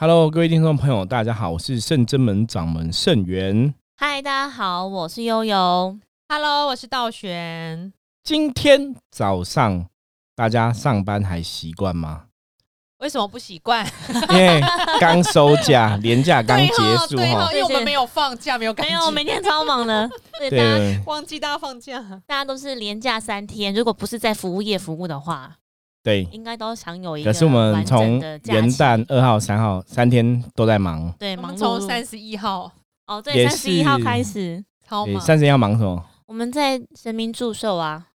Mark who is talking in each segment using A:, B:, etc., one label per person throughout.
A: Hello，各位听众朋友，大家好，我是圣真门掌门圣元。
B: 嗨，大家好，我是悠悠。
C: Hello，我是道玄。
A: 今天早上大家上班还习惯吗？
C: 为什么不习惯？
A: 因为刚收假，年假刚结束哈
C: 因为我们没有放假，没有感觉，
B: 没有，每天超忙的。对，大家
A: 对
C: 忘记大家放假。
B: 大家都是连假三天，如果不是在服务业服务的话，
A: 对。
B: 应该都享有一个
A: 可是我们从元旦二号、三号三天都在忙，
B: 对忙
C: 从三十一号
B: 哦，
A: 也
B: 对，三十一号
A: 是
B: 开始，
A: 对，
C: 超忙，
A: 三十一号忙什么？
B: 我们在神明祝寿啊，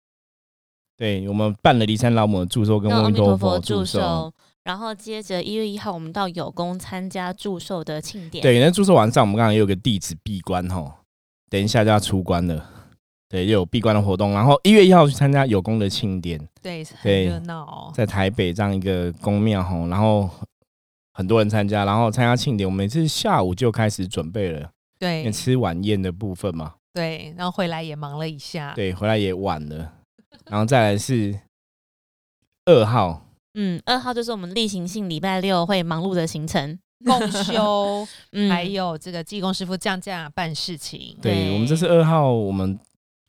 A: 对我们办了骊山老母的祝寿跟
B: 跟阿弥
A: 陀佛
B: 祝。
A: 寿，
B: 然后接着一月一号，我们到有功参加祝寿的庆典。
A: 对，那祝寿晚上我们刚刚也有个弟子闭关哈，等一下就要出关了。对，又有闭关的活动，然后一月一号去参加有功的庆典，
C: 对，很热闹哦。
A: 在台北这样一个宫庙吼，然后很多人参加，然后参加庆典，我们是下午就开始准备了，因为
C: 对
A: 吃晚宴的部分嘛，
C: 对，然后回来也忙了一下。
A: 对，回来也晚了，然后再来是二号，
B: 嗯，二号就是我们例行性礼拜六会忙碌的行程。
C: 共修，
B: 嗯，
C: 还有这个技工师傅降价办事情。
A: 对
B: 对
A: 我们这是二号，我们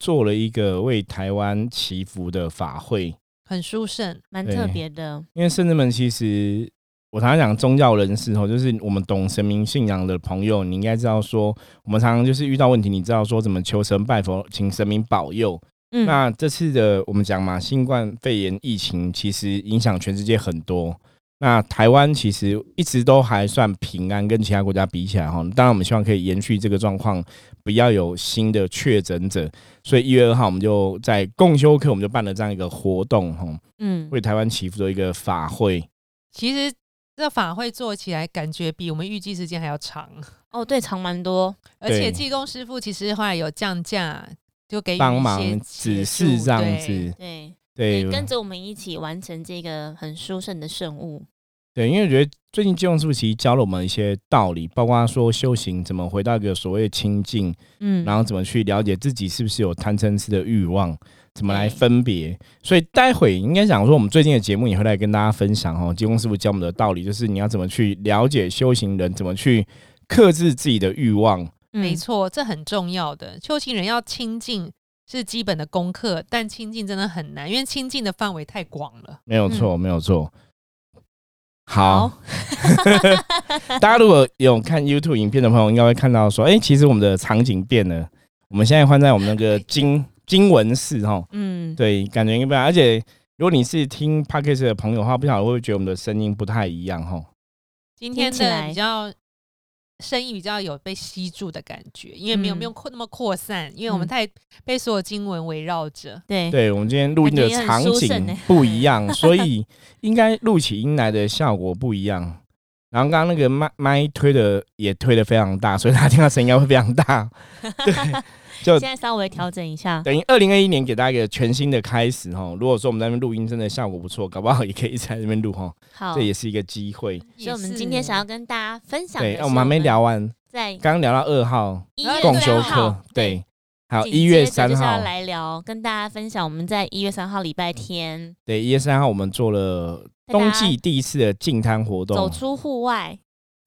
A: 做了一个为台湾祈福的法会，
C: 很殊胜。
B: 蛮特别的。
A: 因为圣人们其实。我常常讲宗教人士吼，就是我们懂神明信仰的朋友，你应该知道说，我们常常就是遇到问题，你知道说怎么求神拜佛，请神明保佑。
B: 嗯，
A: 那这次的我们讲嘛，新冠肺炎疫情其实影响全世界很多。那台湾其实一直都还算平安，跟其他国家比起来哈。当然，我们希望可以延续这个状况，不要有新的确诊者。所以一月二号，我们就在共修课，我们就办了这样一个活动哈，
B: 嗯，
A: 为台湾祈福的一个法会。
C: 其实这法会做起来感觉比我们预计时间还要长，
B: 哦，对，长蛮多。
C: 而且
A: 对
C: 济公师傅其实后来有降价，就给予一
A: 帮忙
C: 些
A: 指示这样子，
B: 对，
A: 对
B: 对，跟着我们一起完成这个很殊胜的圣物。
A: 对，因为我觉得最近金融师傅其实教了我们一些道理，包括说修行怎么回到一个所谓的清净，
B: 嗯，
A: 然后怎么去了解自己是不是有贪嗔痴的欲望，怎么来分别。所以待会应该讲说，我们最近的节目也会来跟大家分享哦，金融师傅教我们的道理，就是你要怎么去了解修行人，怎么去克制自己的欲望。
B: 嗯，
C: 没错，这很重要的。修行人要清净是基本的功课，但清净真的很难，因为清净的范围太广了。
A: 没有错，没有错。好，
B: 好，
A: 大家如果有看 YouTube 影片的朋友，应该会看到说，哎、其实我们的场景变了，我们现在换在我们那个经经文室哈。
B: 嗯，
A: 对，感觉应该不一样。而且如果你是听 Podcast 的朋友的话，不晓得会不会觉得我们的声音不太一样哈？
C: 今天的比较声音比较有被吸住的感觉，因为没有
B: 嗯
C: 没有扩那么扩散，因为我们
B: 嗯
C: 太被所有经文围绕着。
B: 对，
A: 对，我们今天录音的场景不一样，所以应该录起音来的效果不一样。然后刚刚那个麦麦推的也推的非常大，所以大家听到声音应该会非常大。对，就
B: 现在稍微调整一下。
A: 等于二零二一年给大家一个全新的开始哈。如果说我们在那边录音真的效果不错，搞不好也可以一直在那边录哈，
B: 好，
A: 这也是一个机会。
B: 所以我们今天想要跟大家分享的
A: 对，我们还没聊完，
B: 在
A: 刚刚聊到二号
B: 一
A: 共修课，，对，还有
B: 紧
A: 一月
B: 接着就是要
A: 三号，
B: 来聊，跟大家分享我们在一月三号礼拜天
A: 对，一月三号我们做了冬季第一次的净滩活动，
B: 走出户外。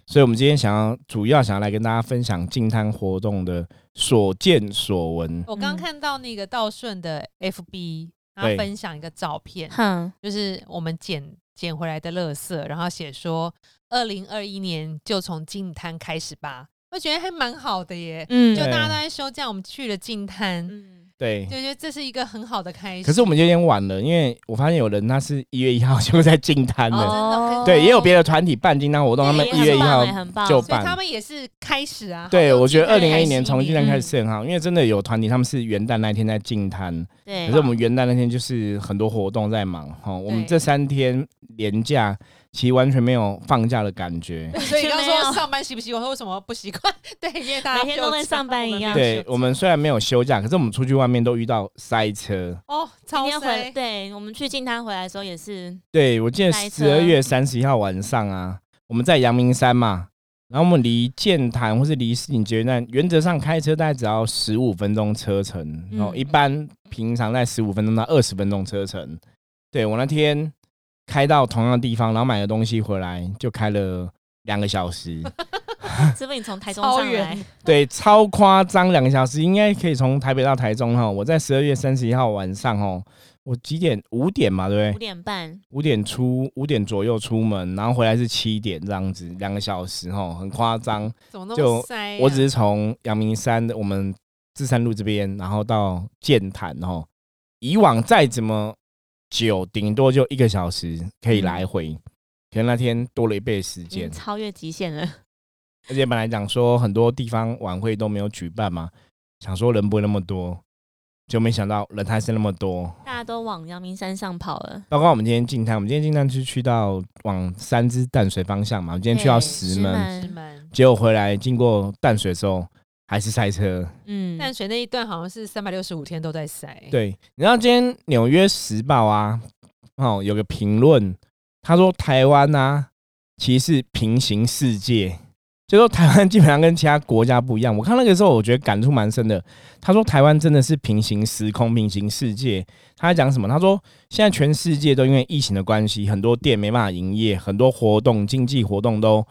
A: 所以我们今天想要主要想要来跟大家分享净滩活动的所见所闻。
C: 我刚
B: 嗯
C: 看到那个道顺的 FB，他分享一个照片，
B: 哼，
C: 就是我们捡捡回来的垃圾，然后写说二零二一年就从净滩开始吧，我觉得还蛮好的耶。
B: 嗯。
C: 就大家都在休假，我们去了净滩，
B: 嗯，
A: 对，
C: 就觉得这是一个很好的开始。
A: 可是我们有点晚了，因为我发现有人他是一月一号 就在净滩
C: 哦
A: 的，
C: 真的
A: 对，也有别的团体办进摊活动，他们
B: 也
A: 一月一号就
C: 所以他
A: 办。
C: 们也是开始啊。
A: 对，我觉得二零二一年从净滩开始
B: 嗯
A: 是很好，因为真的有团体他们是元旦那天在进摊，
B: 对
A: 可是我们元旦那天就是很多活动在忙哈。我们
C: 对
A: 这三天连假其实完全没有放假的感觉。
C: 所以你刚说上班习不习惯，或为什么不习惯？对，因为大家
B: 每天都跟上班一样
A: 对我们虽然没有休假，可是我们出去外面都遇到塞车。
C: 哦，超塞，
B: 对我们去进滩回来的时候也是，
A: 对我记得十二月三十一号晚上啊，我们在阳明山嘛，然后我们离剑潭或是离市井捷运站，原则上开车大概只要十五分钟车程，然后
B: 嗯
A: 一般平常在十五分钟到二十分钟车程。对我那天开到同样的地方，然后买了东西回来，就开了两个小时，
B: 是不是你从台中
C: 超
B: 上来
C: 远？
A: 对，超夸张，两个小时应该可以从台北到台中哈。我在十二月三十一号晚上哦，我几点？五点嘛，对
B: 五
A: 不对？
B: 五点半，
A: 五点出，五点左右出门，然后回来是七点这样子，两个小时哈，很夸张。
C: 怎么那
A: 就
C: 么塞呀？
A: 我只是从阳明山的我们至山路这边，然后到剑潭哦。以往再怎么久，顶多就一个小时可以来回，可能那天多了一倍时
B: 已
A: 间。
B: 超越极限了。
A: 而且本来讲说很多地方晚会都没有举办嘛，想说人不会那么多，就没想到人还是那么多。
B: 大家都往阳明山上跑了。
A: 包括我们今天进滩，我们今天进滩是去到往三支淡水方向嘛，我们今天去到
B: 对石
A: 石门，
B: 门
C: 石门
A: 结果回来经过淡水的时候还是塞车。
B: 嗯，
C: 淡水那一段好像是三百六十五天都在塞。，
A: 对，你知道今天《纽约时报》啊，哦，有个评论，他说台湾啊，其实是平行世界，就说台湾基本上跟其他国家不一样。我看那个时候，我觉得感触蛮深的。他说台湾真的是平行时空、平行世界。他在讲什么？他说现在全世界都因为疫情的关系，很多店没办法营业，很多活动、经济活动都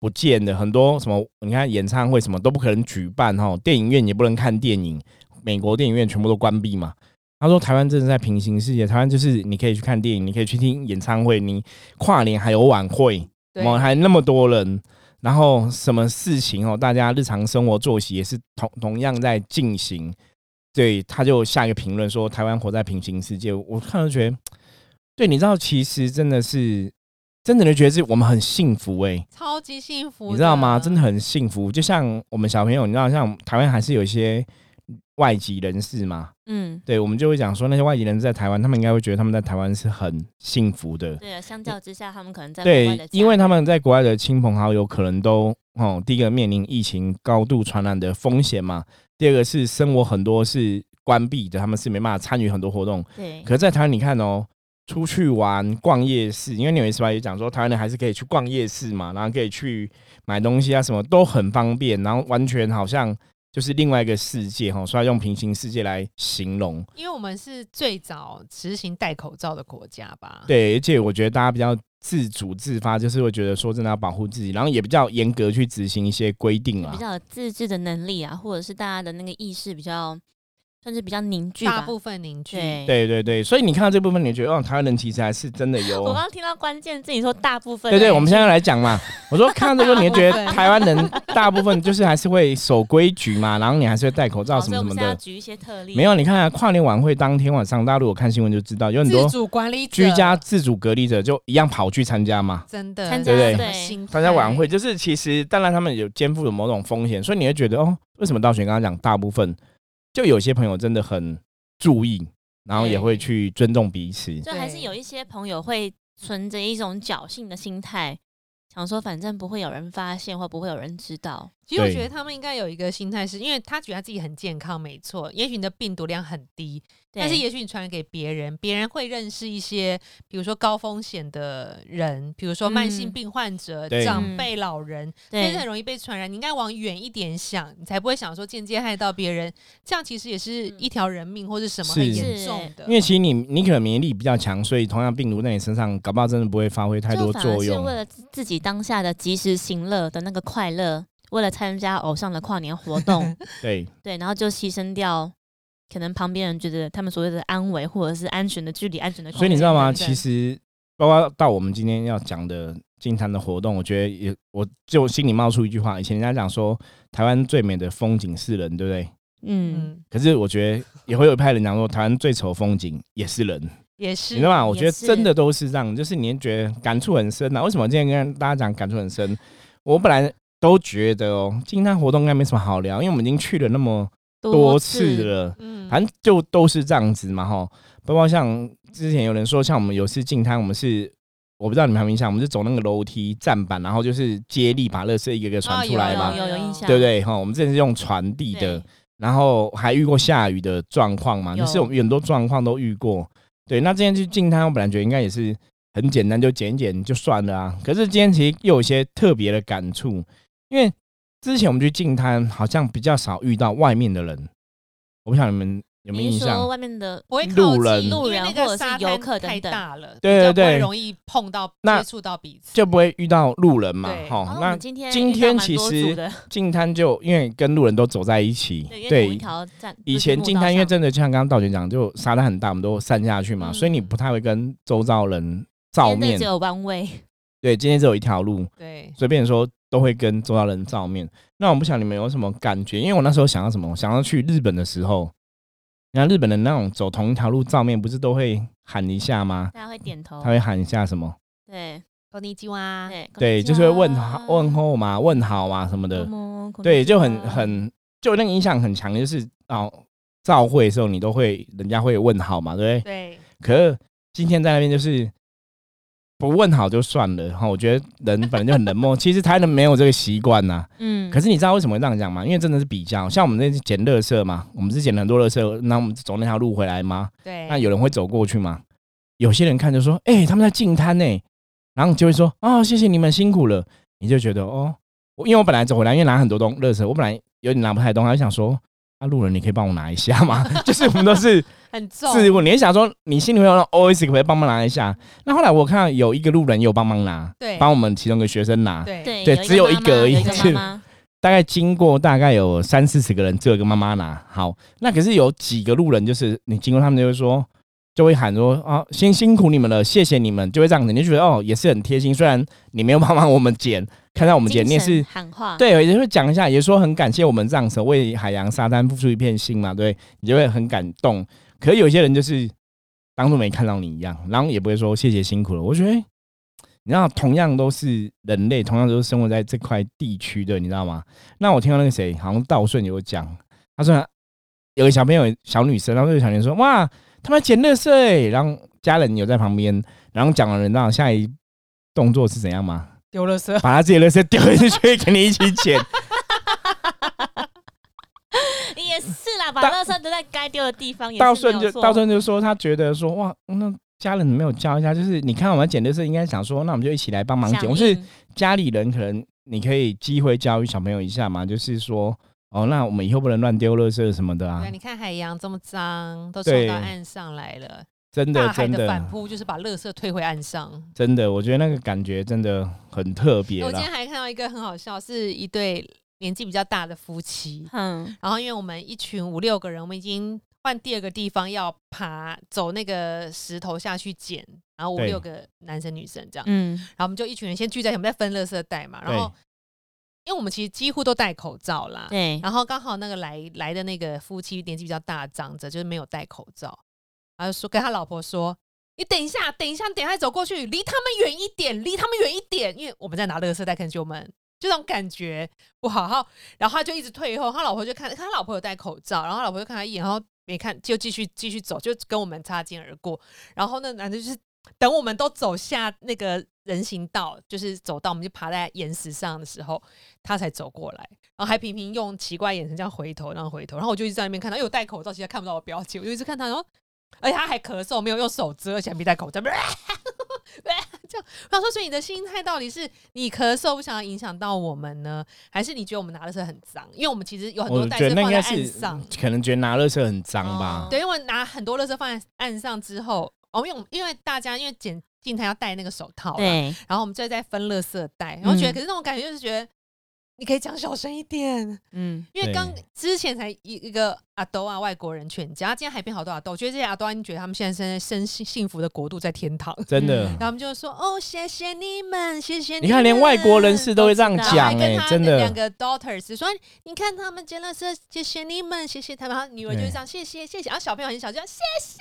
A: 不见的，很多什么你看演唱会什么都不可能举办哈，电影院也不能看电影，美国电影院全部都关闭嘛。他说台湾真的在平行世界，台湾就是你可以去看电影，你可以去听演唱会，你跨年还有晚会，
C: 对
A: 我还那么多人，然后什么事情哦，大家日常生活作息也是同同样在进行。对，他就下一个评论说台湾活在平行世界，我看了觉得，对，你知道其实真的是，真的就觉得是我们很幸福哎、
C: 超级幸福，
A: 你知道吗？真的。很幸福，就像我们小朋友，你知道，像台湾还是有一些外籍人士嘛，
B: 嗯，
A: 对，我们就会讲说那些外籍人士在台湾，他们应该会觉得他们在台湾是很幸福的。
B: 对啊，相较之下，他们可能在
A: 对，因为他们在国外的亲朋好友可能都哦，第一个面临疫情高度传染的风险嘛，第二个是生活很多是关闭的，他们是没办法参与很多活动。
B: 对
A: 可是，在台湾你看哦，出去玩、逛夜市，因为纽约时报也讲说，台湾人还是可以去逛夜市嘛，然后可以去买东西啊，什么都很方便，然后完全好像就是另外一个世界哈，所以要用平行世界来形容。
C: 因为我们是最早实行戴口罩的国家吧？，
A: 对，而且我觉得大家比较自主自发，就是会觉得说真的要保护自己，然后也比较严格去执行一些规定啊
B: 比。较有自制的能力啊，或者是大家的那个意识比较，算是比较凝聚吧。
C: 大部分凝聚。
B: 对。
A: 对对对，所以你看到这部分，你觉得哦，台湾人其实还是真的有
B: 我刚。刚听到关键字，你说大部分。
A: 对对，我们现在来讲嘛。我说看到这个，你就觉得台湾人大部分就是还是会守规矩嘛，然后你还是会戴口罩什么什么的。
B: 举一些特例。
A: 没有，你看啊，跨年晚会当天晚上，大家如果看新闻就知道，有很多
C: 自主管理
A: 居家自主隔离者就一样跑去参加嘛。
C: 真的
B: 参
A: 加对不
B: 对
A: 参加晚会，就是其实当然他们有肩负有某种风险，所以你会觉得哦，为什么道玄刚刚讲大部分，就有些朋友真的很注意，然后也会去尊重彼此。
B: 就还是有一些朋友会存着一种侥幸的心态，想说反正不会有人发现，或不会有人知道。
C: 其实我觉得他们应该有一个心态是，因为他觉得他自己很健康，没错。也许你的病毒量很低，
B: 对
C: 但是也许你传染给别人，别人会认识一些，比如说高风险的人，比如说慢性
B: 嗯
C: 病患者、
A: 对
C: 长辈、老人，这些
B: 对
C: 很容易被传染。你应该往远一点想，你才不会想说间接害到别人。这样其实也是一条人命或是什么很
A: 是
C: 严重的。
A: 因为其实你你可能免疫力比较强，所以同样病毒在你身上，搞不好真的不会发挥太多作用
B: 是为。了自自己当下的及时行乐的那个快乐，为了参加偶像的跨年活动，
A: 对，
B: 对，然后就牺牲掉可能旁边人觉得他们所谓的安危或者是安全的距离、安全的。
A: 所以你知道吗？其实包括到我们今天要讲的金坛的活动，我觉得也我就心里冒出一句话：以前人家讲说台湾最美的风景是人，对不对？
B: 嗯，
C: 嗯，
A: 可是我觉得也会有一派人讲说，台湾最丑的风景也是人，
C: 也是
A: 你知道吗？我觉得真的都是这样，就是你会觉得感触很深啊。为什么今天跟大家讲感触很深？我本来都觉得哦，金滩活动应该没什么好聊，因为我们已经去了那么多次了，
C: 嗯，
A: 反正就都是这样子嘛，哈。包括像之前有人说，像我们有次进摊，我们是我不知道你们有没有印象，我们是走那个楼梯站板，然后就是接力把垃圾一个个传出来嘛，
B: 哦有有有印象，
A: 对不对？哈，我们之前是用传递的，然后还遇过下雨的状况嘛，
B: 有
A: 就是我们很多状况都遇过。对，那今天去进摊，我本来觉得应该也是很简单，就剪一剪就算了啊。可是今天其实又有一些特别的感触，因为之前我们去进滩好像比较少遇到外面的人，我不晓得你们有没有印象？
B: 外面的
A: 路人
B: 路
C: 因为那个
B: 人或者是游
C: 沙滩太
B: 客等等。
C: 大了，
A: 对对对
C: 容易碰到
A: 那
C: 接触到彼此，
A: 就不会遇到路人嘛，
C: 对
A: 哈、那
B: 今天
A: 今天其实
B: 多组的。
A: 进滩就因为跟路人都走在一起，
B: 对。
A: 以前进滩因为真的就像刚刚道玄讲，就沙滩很大，我们都散下去嘛，
B: 嗯。
A: 所以你不太会跟周遭人照面。对，今天只有一条路，
C: 对，
A: 随便说都会跟周遭人照面。那我不晓得你们有什么感觉？因为我那时候想要什么，我想要去日本的时候，你看日本的那种走同一条路照面，不是都会喊一下吗？
B: 大家会点头
A: 他。会喊一下什么？
B: 对
C: こんにちは，
B: 对
A: 对，就是会问好问候嘛，问好嘛什么的。对，就很很就那个影响很强，就是哦，照会的时候你都会人家会问好嘛，对不对？
C: 对，
A: 可是今天在那边就是 不问好就算了，哈我觉得人本来就很冷漠，其实台人没有这个习惯呐。
B: 嗯，
A: 可是你知道为什么会这样讲吗？因为真的是比较，像我们那次捡垃圾嘛，我们是捡了很多垃圾，那我们走那条路回来吗？
C: 对，
A: 那有人会走过去吗？有些人看就说：“哎、他们在进摊呢。”然后你就会说：“哦，谢谢你们辛苦了。”你就觉得哦，我因为我本来走回来，因为拿很多东垃圾，我本来有点拿不太动，就想说：“啊，路人你可以帮我拿一下吗？” 就是我们都是
C: 很重，
A: 是我联想说你心里会有那种 OS 可不可以帮忙拿一下？那后来我看到有一个路人有帮忙拿，
C: 对，
A: 帮我们其中一个学生拿，
C: 对
B: 对
A: 对只有一个而已是大概经过大概有三四十个人，只有一个妈妈拿。好，那可是有几个路人，就是你经过他们就会说，就会喊说啊，辛辛苦你们了，谢谢你们，就会这样子，你就觉得哦，也是很贴心。虽然你没有帮忙我们捡，看到我们捡，你也是
B: 喊话，
A: 对，也会讲一下，也说很感谢我们这样子为海洋沙滩付出一片心嘛，对，你就会很感动。可是有些人就是当做没看到你一样，然后也不会说谢谢辛苦了。我觉得，你知道，同样都是人类，同样都是生活在这块地区的，你知道吗？那我听到那个谁，好像道顺有讲，他说有个小朋友，小女生，然后这个小女生说，哇，他们捡垃圾欸，然后家人有在旁边，然后讲完了，你知道下一动作是怎样吗？
C: 丢垃圾，
A: 把他自己的垃圾丢进去，跟你一起捡。
B: 也是啦，把
A: 大
B: 垃圾丢在该丢的地方也
A: 道
B: 是道
A: 顺就道顺就说，他觉得说哇，那家人没有教一下，就是你看我们捡垃圾，应该想说，那我们就一起来帮忙捡。
B: 响
A: 我是家里人，可能你可以机会教育小朋友一下嘛，就是说哦，那我们以后不能乱丢垃圾什么的啊。
C: 对，，你看海洋这么脏，都
A: 对。
C: 冲到岸上来了，
A: 真的
C: 大海
A: 真
C: 的。反
A: 的
C: 扑就是把垃圾推回岸上。
A: 真的，我觉得那个感觉真的很特别
C: 我今。天还看到一个很好笑，是一对年纪比较大的夫妻，
B: 嗯，
C: 然后因为我们一群五六个人，我们已经换第二个地方要爬走那个石头下去捡，然后五六个男生女生这样，
B: 嗯，
C: 然后我们就一群人先聚在一起，我们在分垃圾袋嘛，然后因为我们其实几乎都戴口罩啦，
B: 对，
C: 然后刚好那个来来的那个夫妻年纪比较大长者就是没有戴口罩，然后说跟他老婆说：“你等一下，等一下，等一下走过去，离他们远一点，离他们远一点，因为我们在拿垃圾袋，可能就我们就那种感觉不好。”然后然后他就一直退后，他老婆就看他老婆有戴口罩，然后他老婆就看他一眼，然后没看就继续继续走，就跟我们擦肩而过。然后那男的就是等我们都走下那个人行道，就是走到我们就爬在岩石上的时候，他才走过来，然后还频频用奇怪眼神这样回头，然后回头，然后我就一直在那边看他，因为我戴口罩，其实他看不到我表情，我就一直看他，然后而且他还咳嗽，没有用手遮，而且还没戴口罩，这样，他说，所以你的心态到底是你咳嗽不想要影响到我们呢，还是你觉得我们拿的是很脏？因为我们其实有很多袋子放在岸上，
A: 可能觉得拿垃圾很脏吧。
B: 哦。
C: 对，因为我拿很多垃圾放在岸上之后，哦，因为我们因为大家因为捡进台要戴那个手套，，
B: 对，
C: 然后我们就在分垃圾袋，然后觉得，
B: 嗯。
C: 可是那种感觉就是觉得你可以讲小声一点，
B: 嗯，
C: 因为刚之前才一一个阿斗啊外国人劝架，今天海边好多阿斗，我觉得这些阿斗，你觉得他们现在生在生幸幸福的国度，在天堂。
A: 真的。
B: 嗯，
C: 然后我们就说哦，谢谢你们，谢谢
A: 你看连外国人士都会这样讲哎、
C: 还跟他
A: 真的。
C: 的两个 daughters 说，你看他们真的是，谢谢你们，谢谢他们。然后女儿就是这样，谢谢谢谢。然后小朋友很小，就谢谢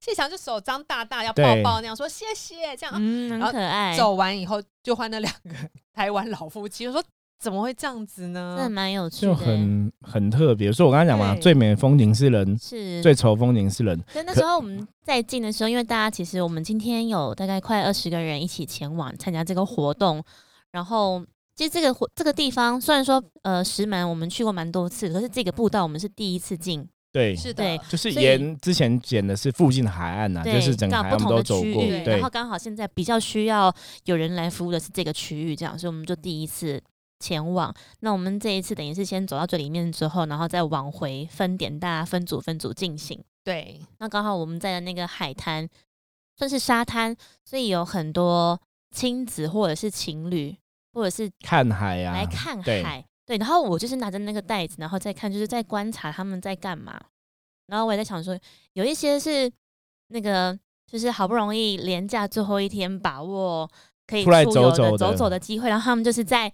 C: 谢谢，然后就手张大大要抱抱那样说谢谢。这样。
B: 嗯，
C: 然后
B: 很可爱，
C: 走完以后，就换那两个 台湾老夫妻，我说怎么会这样子
B: 真的
C: 呢？
B: 蛮有趣
A: 就
B: 的，
A: 很很特别，所以我刚才讲嘛，
C: 对。
A: 最美的风景是人，
B: 是。
A: 最丑的风景是人。
B: 所以那时候我们在进的时候，因为大家其实我们今天有大概快二十个人一起前往参加这个活动，然后其实这个活这个地方虽然说呃石门我们去过蛮多次，可是这个步道我们是第一次进，
A: 对，
C: 是
B: 对
C: 的，
A: 就是
B: 所以
A: 沿之前捡的是附近的海岸呐、啊，
B: 对，
A: 就是整个
B: 刚
A: 海岸我
B: 好不同的
A: 们都走过。
B: 区域，
A: 对
B: 然后刚好现在比较需要有人来服务的是这个区域，这样，所以我们就第一次前往。那我们这一次等于是先走到最里面之后，然后再往回分点，大家分组分组进行。
C: 对，
B: 那刚好我们在的那个海滩算是沙滩，所以有很多亲子或者是情侣，或者是
A: 看海啊，
B: 来看海。对，然后我就是拿着那个袋子，然后再看，就是在观察他们在干嘛。然后我也在想说，有一些是那个，就是好不容易廉价最后一天，把握可以
A: 出
B: 游
A: 走走的
B: 的走走的机会，然后他们就是在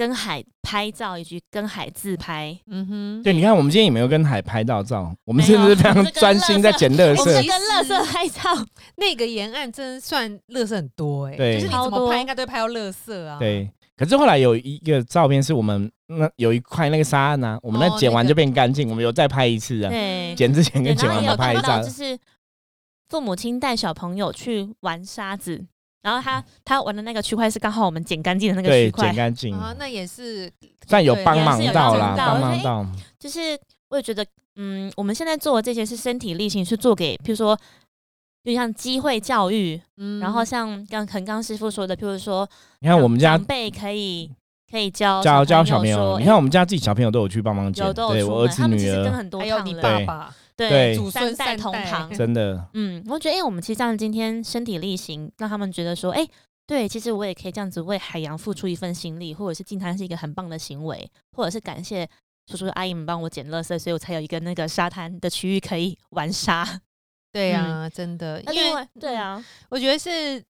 B: 跟海拍照，以及跟海自拍。
C: 嗯哼，
A: 对，你看我们今天也没有跟海拍到照，我们
B: 没有
A: 甚至非常专心在捡垃
B: 我们。跟乐色拍照，
C: 那个沿岸真算乐色很多哎、
A: 对
C: 就是你
B: 超多
C: 怎么拍应该都会拍到乐色啊。，
A: 对，可是后来有一个照片是我们那有一块那个沙岸啊，我们那
C: 哦那个
A: 捡完就变干净，我们有再拍一次啊。
B: 对，
A: 捡之前跟捡完
B: 有
A: 拍一张
B: 就。是父母亲带小朋友去玩沙子，然后他他玩的那个区块是刚好我们捡干净的那个
A: 对，
B: 区块。
A: 捡，干净，
C: 啊，那也是
A: 但有帮忙
B: 也是有
A: 到啦，
B: 帮忙到。就是我也觉得，嗯，我们现在做的这些是身体力行，是做给，譬如说，就像机会教育，
C: 嗯。
B: 然后像刚可能刚刚师傅说的，譬如说，
A: 你看我们家
B: 长辈可以可以教
A: 教教
B: 小
A: 小朋友，
B: 说
A: 你看我们家自己小朋友都有去帮忙捡
B: 有，都
A: 对
B: 出，
A: 我儿子女
B: 他们其实跟
A: 儿，
B: 很多
C: 还有你爸爸，
A: 对
C: 祖孙
B: 三代同堂，
A: 真的
B: 嗯，我觉得，哎、我们其实这样今天身体力行，让他们觉得说，哎、对，其实我也可以这样子为海洋付出一份心力，或者是进滩是一个很棒的行为，或者是感谢叔叔阿姨们帮我捡垃圾，所以我才有一个那个沙滩的区域可以玩沙。
C: 对啊，真的，因为
B: 那另外，对啊，
C: 我觉得是。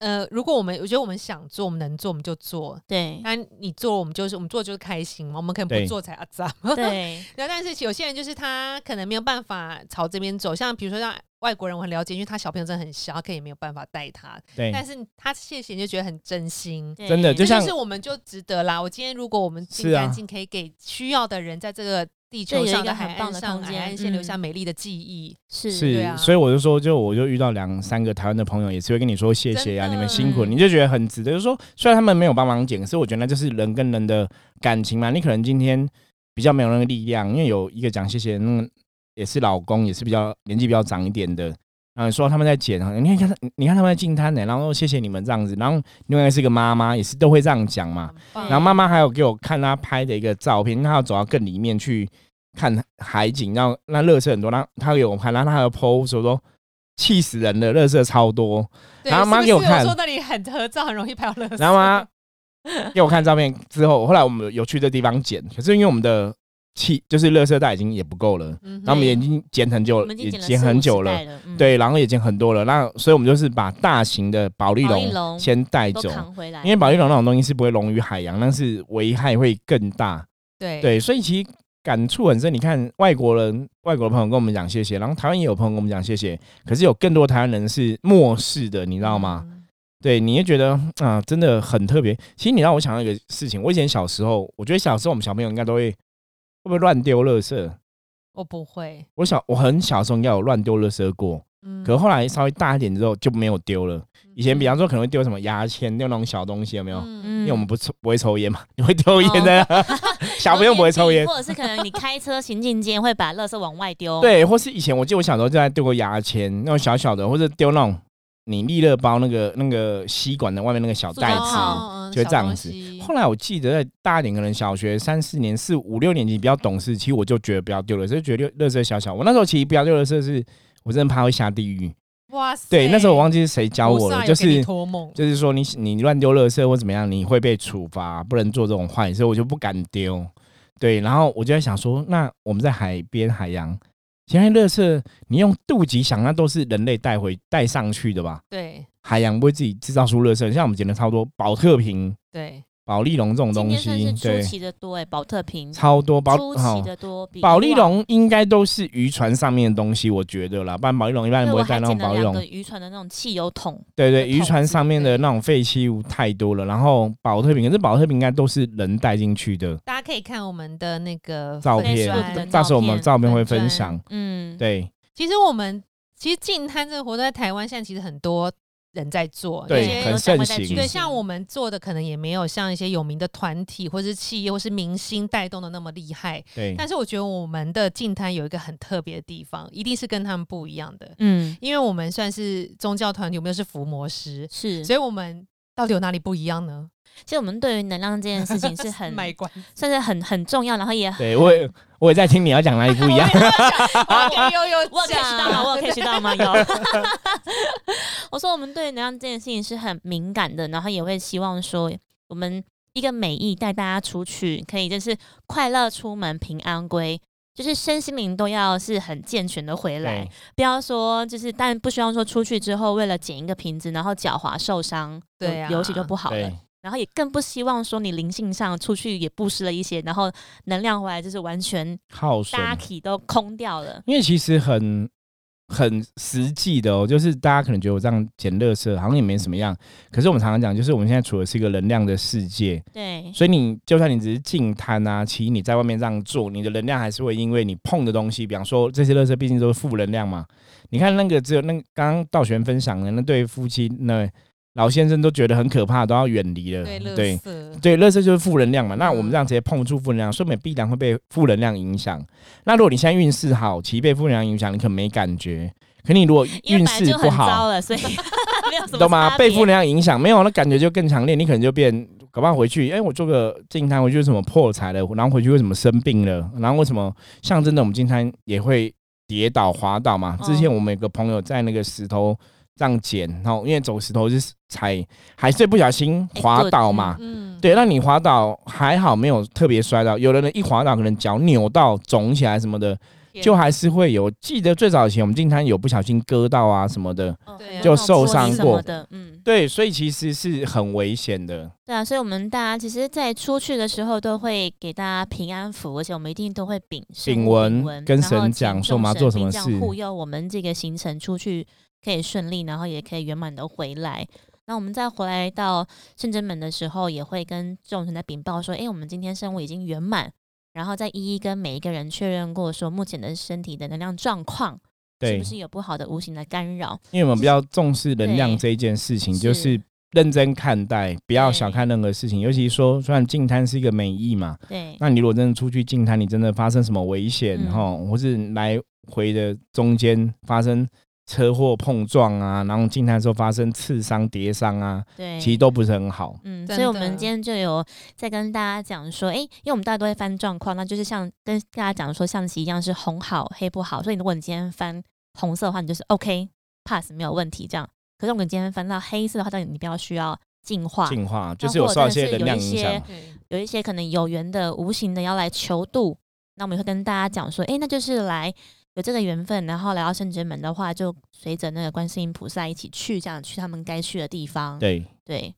C: 呃，如果我们我觉得我们想做，我们能做我们就做。
B: 对
C: 那你做，我们就是我们做就是开心嘛。我们可能不做才阿脏。
B: 对
C: 然后，但是有些人就是他可能没有办法朝这边走，像比如说像外国人，我很了解，因为他小朋友真的很小，他可以没有办法带他。
A: 对，
C: 但是他谢谢你就觉得很真心，
A: 真的就像
C: 是我们就值得啦。我今天如果我们
A: 是啊
C: 尽干净，可以给需要的人在这个地球上的
B: 个很棒
C: 海岸上、
B: 的空间
C: 海岸线留
B: 嗯
C: 下美丽的记忆。
B: 是
A: 是，
C: 对啊
A: 所以我就说，就我就遇到两三个台湾的朋友，也是会跟你说谢谢啊，你们辛苦，
B: 嗯
A: 你就觉得很值得。就是说，虽然他们没有帮忙捡，可是我觉得那就是人跟人的感情嘛。你可能今天比较没有那个力量，因为有一个讲谢谢，那个也是老公，也是比较年纪比较长一点的。然后说他们在捡，你看他，你看他们在进摊呢，然后谢谢你们这样子。然后另外一个是个妈妈，也是都会这样讲嘛。然后妈妈还有给我看她拍的一个照片，她要走到更里面去看海景，然后那乐色很多，然后她给我看，然后她还有 PO 说说气死人了，乐色超多。然后妈给我看
C: 是说那里很合照，很容易拍到乐色。
A: 然后妈给我看照片之后，后来我们有去这地方捡，可是因为我们的气就是垃圾袋已经也不够了，然后我们已经捡很久了，
B: 已
A: 也捡
B: 经捡
A: 很久了，
B: 了，嗯，
A: 对，然后也捡很多了，那所以我们就是把大型的保利龙
B: 龙
A: 先带走。因为保利龙那种东西是不会溶于海洋，但是危害会更大。
C: 对
A: 对，所以其实感触很深。你看外国人、外国的朋友跟我们讲谢谢，然后台湾也有朋友跟我们讲谢谢，可是有更多台湾人是漠视的，你知道吗？
C: 嗯
A: 对，你也觉得啊，真的很特别。其实你让我想到一个事情，我以前小时候，我觉得小时候我们小朋友应该都会会不会乱丢垃圾？
C: 我不会，
A: 我小我很小的时候应该有乱丢垃圾过，
C: 嗯
A: 可后来稍微大一点之后就没有丢了。以前比方
C: 说
A: 说可能会丢什么牙签，丢那种小东西，有没有？
C: 嗯
A: 因为我们不抽不会抽烟嘛，你会丢烟的 小朋友不会抽烟。
B: 或者是可能你开车行进间会把垃圾往外丢，，
A: 对，或是以前我记得我小时候就在丢过牙签，那种小小的，或者丢那种你利乐包那个那个吸管的外面那个小袋子。
C: 哦
A: 就会这样子后来我记得在大一点，可能小学三四年、四五六年级比较懂事，其实我就觉得不要丢了，所以觉得垃圾小小。我那时候其实不要丢垃圾是，我真的怕会下地狱。
C: 哇塞，
A: 对，那时候我忘记是谁教我了，就是
C: 托梦，
A: 就是说你你乱丢垃圾或怎么样，你会被处罚，不能做这种坏事，我就不敢丢。对，然后我就在想说，那我们在海边海洋，现在垃圾你用肚脐想，那都是人类带回带上去的吧？
C: 对。
A: 海洋不会自己制造出垃圾，像我们捡的超多保特瓶、
C: 对，
A: 保利龙这种东西，
B: 对。出
A: 对，
B: 奇的多哎，保特瓶。
A: 超多保
B: 出奇的多，比
A: 保利龙应该都是渔船上面的东西，我觉得啦，不然保利龙一般人不会带那种保利龙。
B: 渔船的那种汽油桶，
A: 对对，渔船上面的那种废弃物太多了，然后保特瓶，可是保特瓶应该都是人带进去的
C: 大家可以看我们的那个
A: 照片，到时候我们
B: 照
A: 照片会分享。
B: 嗯，
A: 对。
C: 其实我们其实净滩这个活动在台湾现在其实很多人在做，
A: 对很盛行。
C: 对，像我们做的可能也没有像一些有名的团体或是企业或是明星带动的那么厉害，
A: 对。
C: 但是我觉得我们的净滩有一个很特别的地方，一定是跟他们不一样的，
B: 嗯，
C: 因为我们算是宗教团体，我们又是伏魔师，
B: 是，
C: 所以我们到底有哪里不一样呢？
B: 其实我们对于能量这件事情是很
C: 卖关，
B: 算是很很重要，然后也很
A: 对我也我也在听你要讲哪里不一样。
C: 有有有
B: 我有 catch 到吗？我有 catch 到吗？有。我说我们对能量这件事情是很敏感的，然后也会希望说，我们一个美意带大家出去，可以就是快乐出门，平安归，就是身心灵都要是很健全的回来，不要说就是，但不希望说出去之后为了捡一个瓶子，然后脚滑受伤，
C: 对啊
B: 流血就不好了
A: 对。
B: 然后也更不希望说你灵性上出去也布施了一些，然后能量回来就是完全
A: 耗损，
B: 大家体都空掉了。
A: 因为其实很很实际的哦，就是大家可能觉得我这样捡垃圾好像也没什么样，可是我们常常讲，就是我们现在处的是一个能量的世界，
B: 对，
A: 所以你就算你只是净摊啊，其实你在外面这样做，你的能量还是会因为你碰的东西，比方说这些垃圾毕竟都是负能量嘛。你看那个只有那刚刚道玄分享的那对夫妻，那老先生都觉得很可怕，都要远离了。
C: 对，
A: 对
C: 圾
A: 对，垃圾就是负能量嘛。那我们
C: 嗯
A: 这样直接碰触负能量，说明必然会被负能量影响。那如果你现在运势好，其实被负能量影响，你可能没感觉。可你如果运势不好，
B: 了，所以没有什么
A: 懂吗？被负能量影响，没有那感觉就更强烈，你可能就变，搞不好回去，哎、我做个静摊，回去为什么破财了？然后回去为什么生病了？然后为什么象征的我们净摊也会跌倒滑倒嘛？
B: 嗯
A: 之前我们有个朋友在那个石头这样捡，然后因为走石头是踩，还是不小心
B: 哎
A: 滑倒嘛。
C: 嗯，
A: 对，那你滑倒还好没有特别摔倒，有的人一滑倒可能脚扭到、肿起来什么的，就还是会有。记得最早以前我们进摊有不小心割到啊什么的，
B: 哦
C: 对啊
A: 就受伤过
B: 的，嗯，
A: 对，所以其实是很危险的。
B: 对啊，所以我们大家其实，在出去的时候都会给大家平安符，而且我们一定都会禀
A: 禀文跟神讲说我们要做什么事
B: 护佑我们这个行程出去可以顺利，然后也可以圆满的回来。那我们再回来到圣真门的时候，也会跟众神在禀报说，哎，我们今天生物已经圆满，然后再一一跟每一个人确认过，说目前的身体的能量状况是不，是有不好的无形的干扰。
A: 因为我们比较重视能量
B: 对
A: 这一件事情，就是是认真看待，不要小看任何事情。尤其说，虽然净滩是一个美意嘛，
B: 对，
A: 那你如果真的出去净滩，你真的发生什么危险
B: 嗯
A: 哈、或是来回的中间发生车祸碰撞啊，然后净滩的时候发生刺伤、跌伤啊，
B: 对，
A: 其实都不是很好。
B: 嗯，所以我们今天就有在跟大家讲说，诶，因为我们大家都会翻状况，那就是像跟大家讲说象棋一样是红好黑不好，所以如果你今天翻红色的话，你就是 OK pass 没有问题这样。可是我们今天翻到黑色的话，但你比较需要净化，
A: 进化就是有受到一些能量影响
B: 有一些。有一些可能有缘的、无形的要来求渡，那我们也会跟大家讲说，诶，那就是来有这个缘分，然后来到圣真门的话，就随着那个观世音菩萨一起去，这样去他们该去的地方。
A: 对，
B: 对，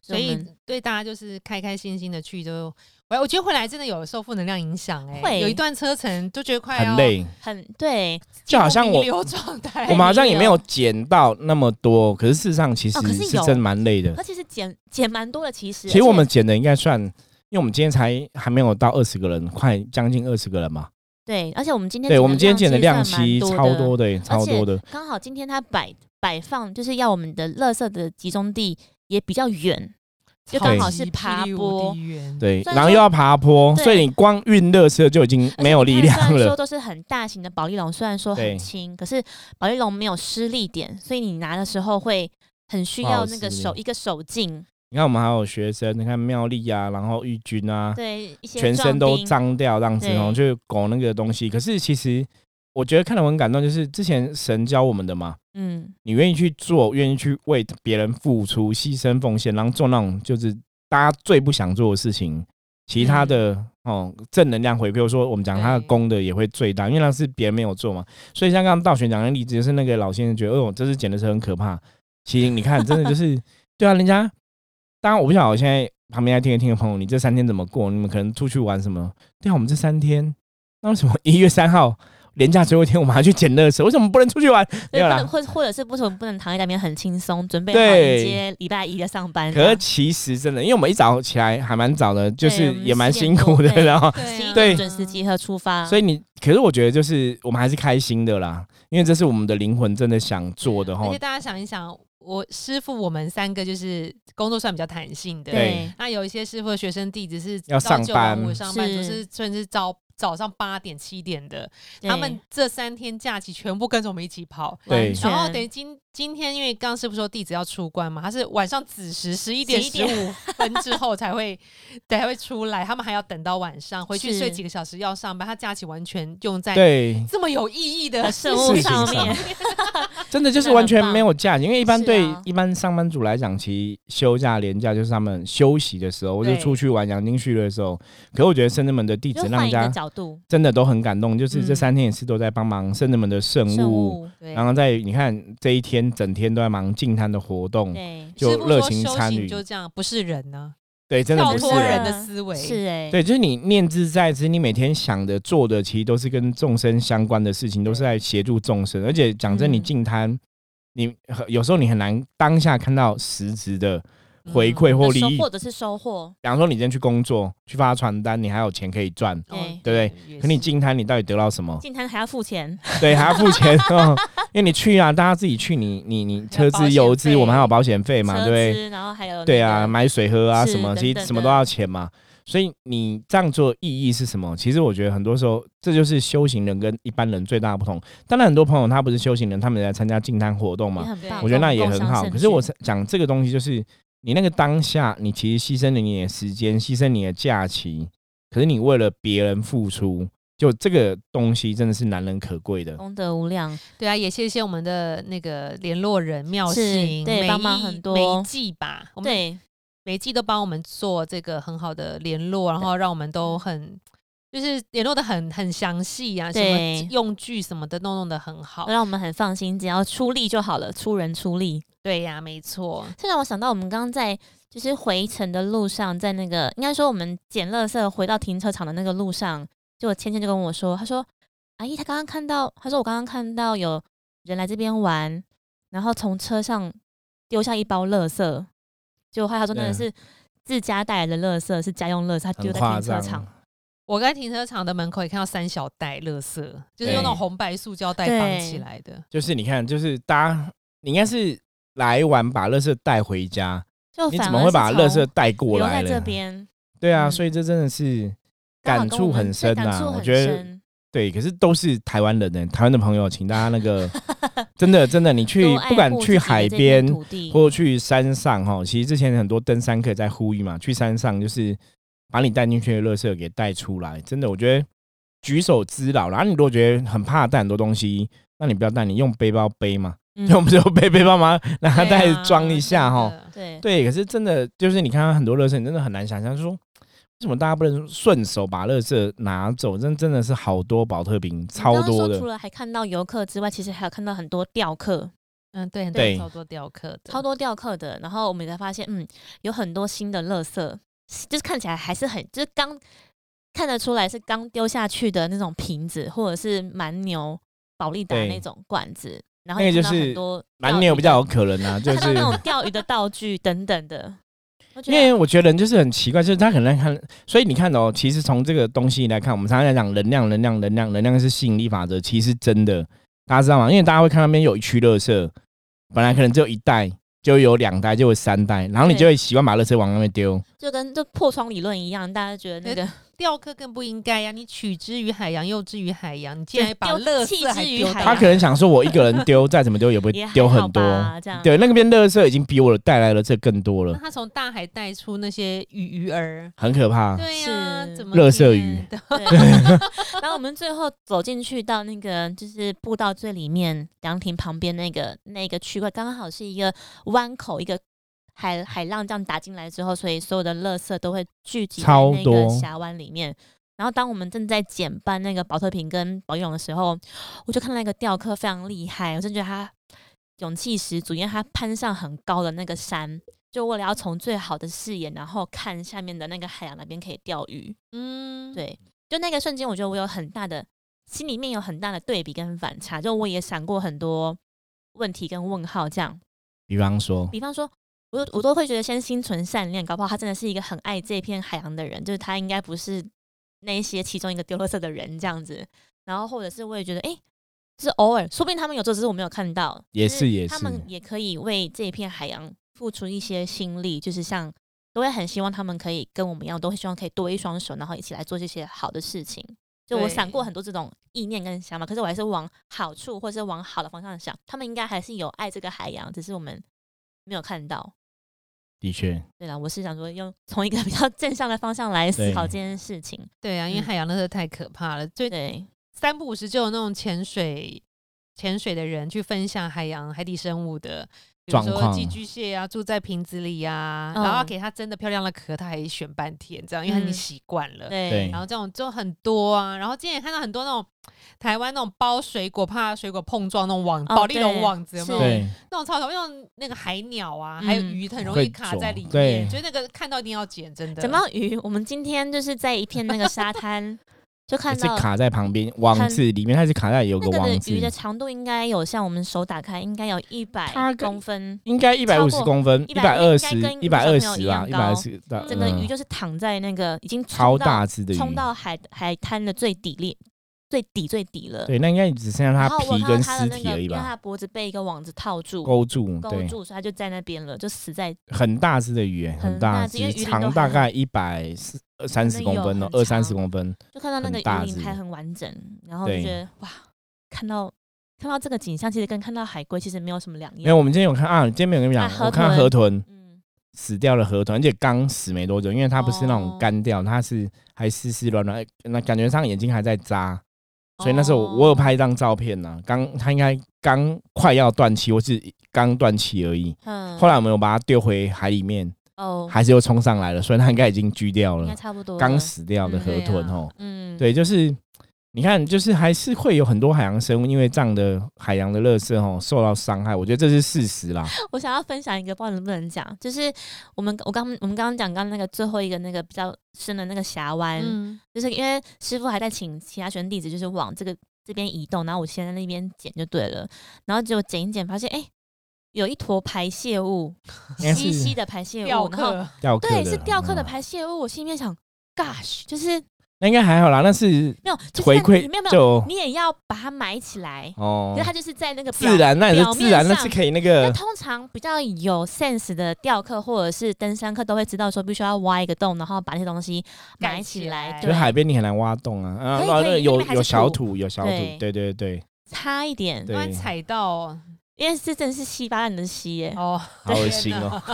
C: 所以对大家就是开开心心的去就，我我觉得回来真的有受负能量影响哎、
B: 会
C: 有一段车程就觉得快要
A: 很累，
B: 很对，
A: 就好像我
C: 状态，
A: 我们好像也没有 减到那么多，可是事实上其实
B: 是
A: 真蛮累的。
B: 而且是减减蛮多的，其实。
A: 其实我们减的应该算，因为我们今天才还没有到二十个人，快将近二十个人嘛。
B: 对，而且我们今天
A: 对，我们今天捡的量
B: 量
A: 其实
B: 实
A: 超多的，超多的。
B: 刚好今天它摆摆放就是要我们的垃圾的集中地也比较远，就刚好是爬坡。
A: 对，
B: 然
A: 后又要爬坡，所以你光运垃圾就已经没有力量
B: 而且你看虽然说
A: 了。
B: 都是很大型的保利龙，虽然说很轻，可是保利龙没有施力点，所以你拿的时候会很需要那个手一个手劲，
A: 你看我们还有学生，你看妙丽啊，然后玉君啊，
B: 对一些
A: 全身都脏掉这样子哦，
B: 对
A: 就拱那个东西。可是其实我觉得看了我很感动，就是之前神教我们的嘛，
B: 嗯，
A: 你愿意去做，愿意去为别人付出、牺牲、奉献，然后做那种就是大家最不想做的事情，其他的、哦正能量回馈，比如说我们讲他的功德也会最大，因为那是别人没有做嘛。所以像刚刚道玄讲的例子，就是那个老先生觉得，哦，这次捡的是很可怕。其实你看，真的就是 对啊，人家当然我不晓得，我现在旁边在听的听的朋友，你这三天怎么过？你们可能出去玩什么？对啊，我们这三天，那为什么一月三号连假最后一天我们还去捡垃圾？为什么不能出去玩？没有啦
B: 所以不能，或或者是不能不能躺在那边很轻松，准备好迎接礼拜一的上班。
A: 可是其实真的，因为我们一早起来还蛮早的，就是也蛮辛苦的，然后
C: 对
B: 准时集合出发，
A: 所以你，可是我觉得就是我们还是开心的啦，因为这是我们的灵魂真的想做的哈
C: 而且。大家想一想，我师傅我们三个就是工作算比较弹性的，
A: 对。
C: 那有一些师傅的学生弟子是
A: 要
C: 朝九
A: 上班
C: 晚五上班就，
B: 是。
C: 是甚至早早上八点七点的，他们这三天假期全部跟着我们一起跑。
A: 对。
C: 然后等于今今天，因为刚刚师傅说弟子要出关嘛，他是晚上子时十一点
B: 11
C: 十五分之后才会 才会出来，他们还要等到晚上回去睡几个小时要上班，他假期完全用在
A: 对，
C: 这么有意义的
B: 的事物上。
A: 上
B: 面，
A: 真的就是完全没有假期，因为一般对一般上班族来讲，其实休假、年假就是他们休息的时候，或者出去玩、养精蓄锐的时候。可我觉得圣人们的弟子让人家，真的都很感动，就是这
C: 嗯。
A: 三天也是都在帮忙圣人们的圣
B: 圣
A: 物，然后在你看这一天整天都在忙净滩的活动，
B: 对，
A: 就热情参与。
C: 就这样，不是人呢、
A: 对，真的不是
C: 人
A: 人。
C: 的思维。
B: 是哎，
A: 对，就是你念兹在兹，你每天想的、做的，其实都是跟众生相关的事情，都是在协助众生。而且讲真，你
B: 嗯。
A: 净滩，你有时候你很难当下看到实质的回馈
C: 嗯
A: 或利益。
B: 收或者是收获，
A: 比方说，你今天去工作，去发传单，你还有钱可以赚，
C: 哦
B: 对
A: 对不对？可你进摊，你到底得到什么？
B: 进摊还要付钱，
A: 对，还要付钱 哦，因为你去啊，大家自己去，你你你车资、
C: 保险
A: 油资，我们还有保险费嘛，对不对？
B: 然后还有
A: 对啊，买水喝啊什么，其实什么都要钱嘛。所以你这样做意义是什么？其实我觉得很多时候，这就是修行人跟一般人最大的不同。当然，很多朋友他不是修行人，他们也来参加净摊活动嘛，我觉得那也很好。可是我
B: 举
A: 讲这个东西，就是你那个当下，你其实牺牲了你的时间，牺牲你的假期，可是你为了别人付出，就这个东西真的是难能可贵的。
B: 功德无量，
C: 对啊，也谢谢我们的那个联络人妙
B: 是
C: 心，每
B: 对帮忙很多。
C: 每一季吧，
B: 对，
C: 每一季都帮我们做这个很好的联络，然后让我们都很就是联络的很很详细啊，什么用具什么的都弄得很好。
B: 让我们很放心，只要出力就好了，出人出力。
C: 对呀、没错，
B: 这让我想到，我们刚刚在就是回程的路上，在那个应该说我们捡垃圾回到停车场的那个路上，就我芊芊就跟我说，她说：“阿姨，她刚刚看到，她说我刚刚看到有人来这边玩，然后从车上丢下一包垃圾，结果后来她说那个是自家带来的垃圾，是家用垃圾，她丢在停车场。。
C: 我在停车场的门口也看到三小袋垃圾，就是用那种红白塑胶袋
B: 对
C: 绑起来的。
A: 就是你看，就是大家，你应该是来玩把垃圾带回家，
B: 就
A: 你怎么会把垃圾带过
B: 留
A: 来了？
B: 在这边？
A: 对啊，
B: 嗯
A: 所以这真的是感触很深啊。
B: 感触很
A: 我觉得
B: 深
A: 对，可是都是台湾人呢，台湾的朋友，请大家那个 真的真的，你去不管去海边或去山上哈，其实之前很多登山客在呼吁嘛，去山上就是把你带进去的垃圾给带出来。真的，我觉得举手之劳。然后你如果觉得很怕带很多东西，那你不要带，你用背包背嘛。
B: 嗯
A: 因为 我们就背背包嘛，拿它
C: 对
A: 袋
C: 啊
A: 装一下哈。
B: 对
A: 对，可是真的就是你看到很多垃圾，你真的很难想象说，为什么大家不能顺手把垃圾拿走？真真的是好多保特瓶，超多的
B: 除。了还看到游客之外，其实还有看到很多雕刻，
C: 嗯，对，很
A: 对
C: 多超多雕刻的，
B: 超多雕刻的。然后我们才发现，嗯，有很多新的垃圾，就是看起来还是很，就是刚看得出来是刚丢下去的那种瓶子，或者是蛮牛、保利达那种罐子。然后
A: 那个就是
B: 很多
A: 蛮牛比较有可能啊，就是
B: 那种钓鱼的道具等等的。
A: 因为我觉得人就是很奇怪，就是他可能看，所以你看哦，其实从这个东西来看，我们常常在讲能量，能量，能量，能量是吸引力法则，其实真的，大家知道吗？因为大家会看那边有一区垃圾，本来可能只有一袋，就有两袋，就有三袋，然后你就会习惯把垃圾往那边丢。
B: 就跟这破窗理论一样，大家觉得那个
C: 雕刻更不应该呀、你取之于海洋，又之于海洋，你竟然把
B: 丢
C: 垃
B: 弃
C: 圾还丢
A: 他可能想说，我一个人丢，再怎么丢也不会丢很多。
B: 这样。
A: 对，那边垃圾已经比我带来的这更多了，
C: 那他从大海带出那些鱼鱼儿，
A: 很可怕。
C: 对呀、
B: 是
C: 怎么
A: 垃圾鱼
C: 对
B: 对 然后我们最后走进去到那个就是步道最里面凉亭旁边那个那个区块，刚好是一个弯口，一个海海浪这样打进来之后，所以所有的垃圾都会聚集在那个峡湾里面。然后当我们正在减半那个保特瓶跟保泳的时候，我就看到那个雕刻非常厉害，我真觉得他勇气十足，因为他攀上很高的那个山，就为了要从最好的视野，然后看下面的那个海洋那边可以钓鱼。
C: 嗯，
B: 对，就那个瞬间，我觉得我有很大的心里面有很大的对比跟反差，就我也闪过很多问题跟问号，这样，
A: 比方说，
B: 比方说。我我都会觉得先心存善念，搞不好他真的是一个很爱这片海洋的人，就是他应该不是那一些其中一个丢垃圾的人这样子。然后或者是我也觉得，诶，就是偶尔，说不定他们有做，只是我没有看到。
A: 也
B: 是
A: 也是
B: 他们也可以为这片海洋付出一些心力，就是像都会很希望他们可以跟我们一样，都会希望可以多一双手，然后一起来做这些好的事情。就我
C: 对
B: 闪过很多这种意念跟想法，可是我还是往好处或者是往好的方向想。他们应该还是有爱这个海洋，只是我们没有看到。
A: 的确，
B: 对了，我是想说用从一个比较正向的方向来思考这件事情。
C: 对啊，因为
B: 嗯
C: 海洋那个太可怕了，最
B: 对，
C: 三不五时就有那种潜水潜水的人去分享海洋海底生物的。比如说寄居蟹啊，住在瓶子里啊，
B: 嗯
C: 然后要给它真的漂亮的壳，它还选半天这样，因为它已经
B: 嗯
C: 习惯了。
B: 对
A: 对
C: 然后这种就很多啊，然后今天也看到很多那种台湾那种包水果，怕水果碰撞那种网，
B: 哦
C: 保利龙网子有没有？
B: 是
A: 对，
C: 那种超可怕，那个海鸟啊，还有
B: 嗯
C: 鱼很容易卡在里面，所以那个看到一定要捡，真的。
B: 讲到鱼，我们今天就是在一片那个沙滩，就看到
A: 是卡在旁边网子里面，它是卡在有个
B: 那个
A: 网子
B: 的鱼，的长度应该有像我们手打开，应该有一百公分，
A: 应该一百五十公分，一百二十一百二十吧，
B: 一
A: 百二十的，
B: 整个鱼
A: 嗯。
B: 就是躺在那个已经
A: 超大只的鱼，
B: 冲到海海滩的最底裂、最底最底了。
A: 对，那应该只剩下它皮跟尸体而已吧，
B: 因为他脖子被一个网子套住，
A: 勾住，对，
B: 勾住，所以他就在那边了，就死在
A: 很大只的鱼，
B: 很
A: 很大只
B: 鱼
A: 长大概一百四三十公分哦，二三十公分，
B: 就看到那个鱼鳞还很完整，然后就觉得哇，看到看到这个景象，其实跟看到海龟其实没有什么两
A: 因为
B: 样。
A: 我们今天有看啊，今天没有跟你讲，我看到
B: 河
A: 河豚
B: 嗯，
A: 死掉了河豚，而且刚死没多久，因为它不是那种
C: 哦
A: 干掉，它是还湿湿软软，那感觉上眼睛还在扎，所以那时候我我有
C: 哦
A: 拍一张照片呢，刚它应该刚快要断气，或是刚断气而已。
B: 嗯。
A: 后来我们有把它丢回海里面，
B: 哦，
A: 还是又冲上来了，所以它应该已经狙掉
B: 应该
A: 了，
B: 差不多
A: 刚死掉的
B: 嗯
A: 河豚哦。
B: 嗯，
A: 对，就是你看，就是还是会有很多海洋生物因为这样的海洋的垃圾哦受到伤害，我觉得这是事实啦。
B: 我想要分享一个，不知道能不能讲，就是我们我刚我们刚刚讲刚刚那个最后一个那个比较深的那个峡湾，
C: 嗯，
B: 就是因为师傅还在请其他学生弟子，就是往这个这边移动，然后我先在那边捡就对了，然后结果捡一捡，发现哎、有一坨排泄物，稀稀的排泄物，然后
C: 刻
B: 对
A: 雕刻的，
B: 是雕刻的
A: 嗯
B: 排泄物，我心里面想，gosh，就是
A: 那应该还好啦，那是
B: 没有就是
A: 回馈
B: 你没有没有，
A: 就
B: 你也要把它埋起来，
A: 哦。
B: 可是它就是在那个表
A: 自然，那也
B: 表面
A: 是自然，那
B: 上
A: 是可以那
B: 那
A: 个
B: 通常比较有 sense 的钓客或者是登山客都会知道说，必须要挖一个洞，然后把那些东西
C: 盖
B: 埋
C: 起
B: 起来。
C: 来
A: 就
B: 对，
A: 海边你很难挖洞啊，啊，有
B: 可以因为还是
A: 有小
B: 土
A: 土有小土，
B: 对。
A: 对对对，
B: 差一点，
A: 对。
C: 突然踩到
B: 因为是真的是稀巴烂的稀耶。
C: 哦，
A: 好恶心哦！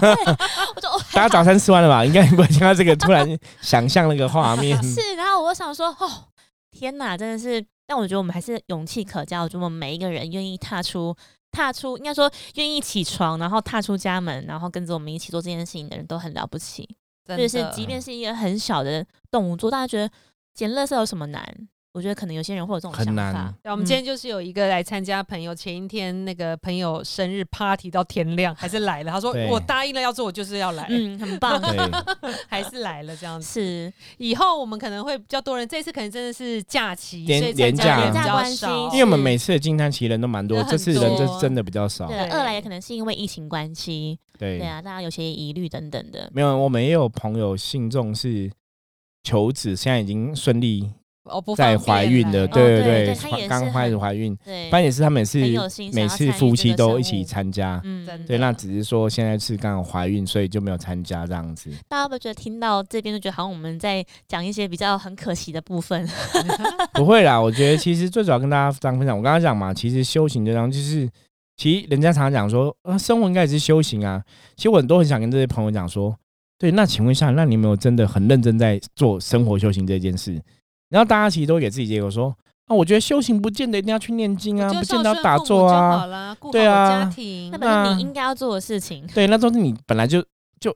B: 我就哦，
A: 大家早餐吃完了吧？应该不会听到这个，突然想象那个画面。
B: 是，然后我想说，哦，天哪，真的是。但我觉得我们还是勇气可嘉，我觉得我们每一个人愿意踏出。踏出应该说愿意起床，然后踏出家门，然后跟着我们一起做这件事情的人都很了不起。就是即便是一个很小的动作，大家觉得捡垃圾有什么难？我觉得可能有些人会有这种
A: 很难
B: 想法。
C: 对，我们今天就是有一个来参加朋友前一天那个朋友生日 party 到天亮，还是来了。他说
A: 对
C: 我答应了要做，我就是要来，
B: 嗯，很棒，
A: 对，
C: 还是来了这样子。
B: 是
C: 以后我们可能会比较多人，这次可能真的是假期，
A: 廉
C: 所以参加
A: 廉价
C: 人比较
B: 廉价关系
C: 少。
A: 因为我们每次的金滩其实人都蛮多，
C: 人很
A: 这次人就
C: 多
A: 真的比较少。
B: 对。
C: 对
B: 二来也可能是因为疫情关系，
A: 对
B: 对啊，大家有些疑虑等等的。
A: 没有，我们也有朋友信众是求子，现在已经顺利
C: 哦，不
A: 在怀孕的，
B: 对
A: 对
B: 对
A: 刚开始怀孕，
B: 对，
A: 班也是他们也是每次夫妻都一起参加。
B: 嗯，
A: 对，那只是说现在是刚好怀孕，所以就没有参加这样子。
B: 大家会不会觉得听到这边就觉得好像我们在讲一些比较很可惜的部分？
A: 不会啦，我觉得其实最主要跟大家这样分享，我刚刚讲嘛，其实修行这张就是，其实人家常常讲说，啊，生活应该也是修行啊。其实我很多很想跟这些朋友讲说，对，那请问一下，那你有没有真的很认真在做生活修行这件事？然后大家其实都给自己结果说，啊，我觉得修行不见得一定要去念经啊，不见得要打坐啊，对啊
C: 家庭
B: 那。本是你应该要做的事情。
A: 对，那都是你本来就就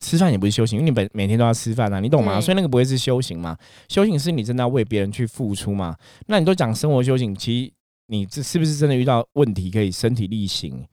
A: 吃饭也不是修行，因为你本每天都要吃饭啊，你懂吗？所以那个不会是修行嘛？修行是你真的要为别人去付出嘛？那你都讲生活修行，其实你这是不是真的遇到问题可以身体力行？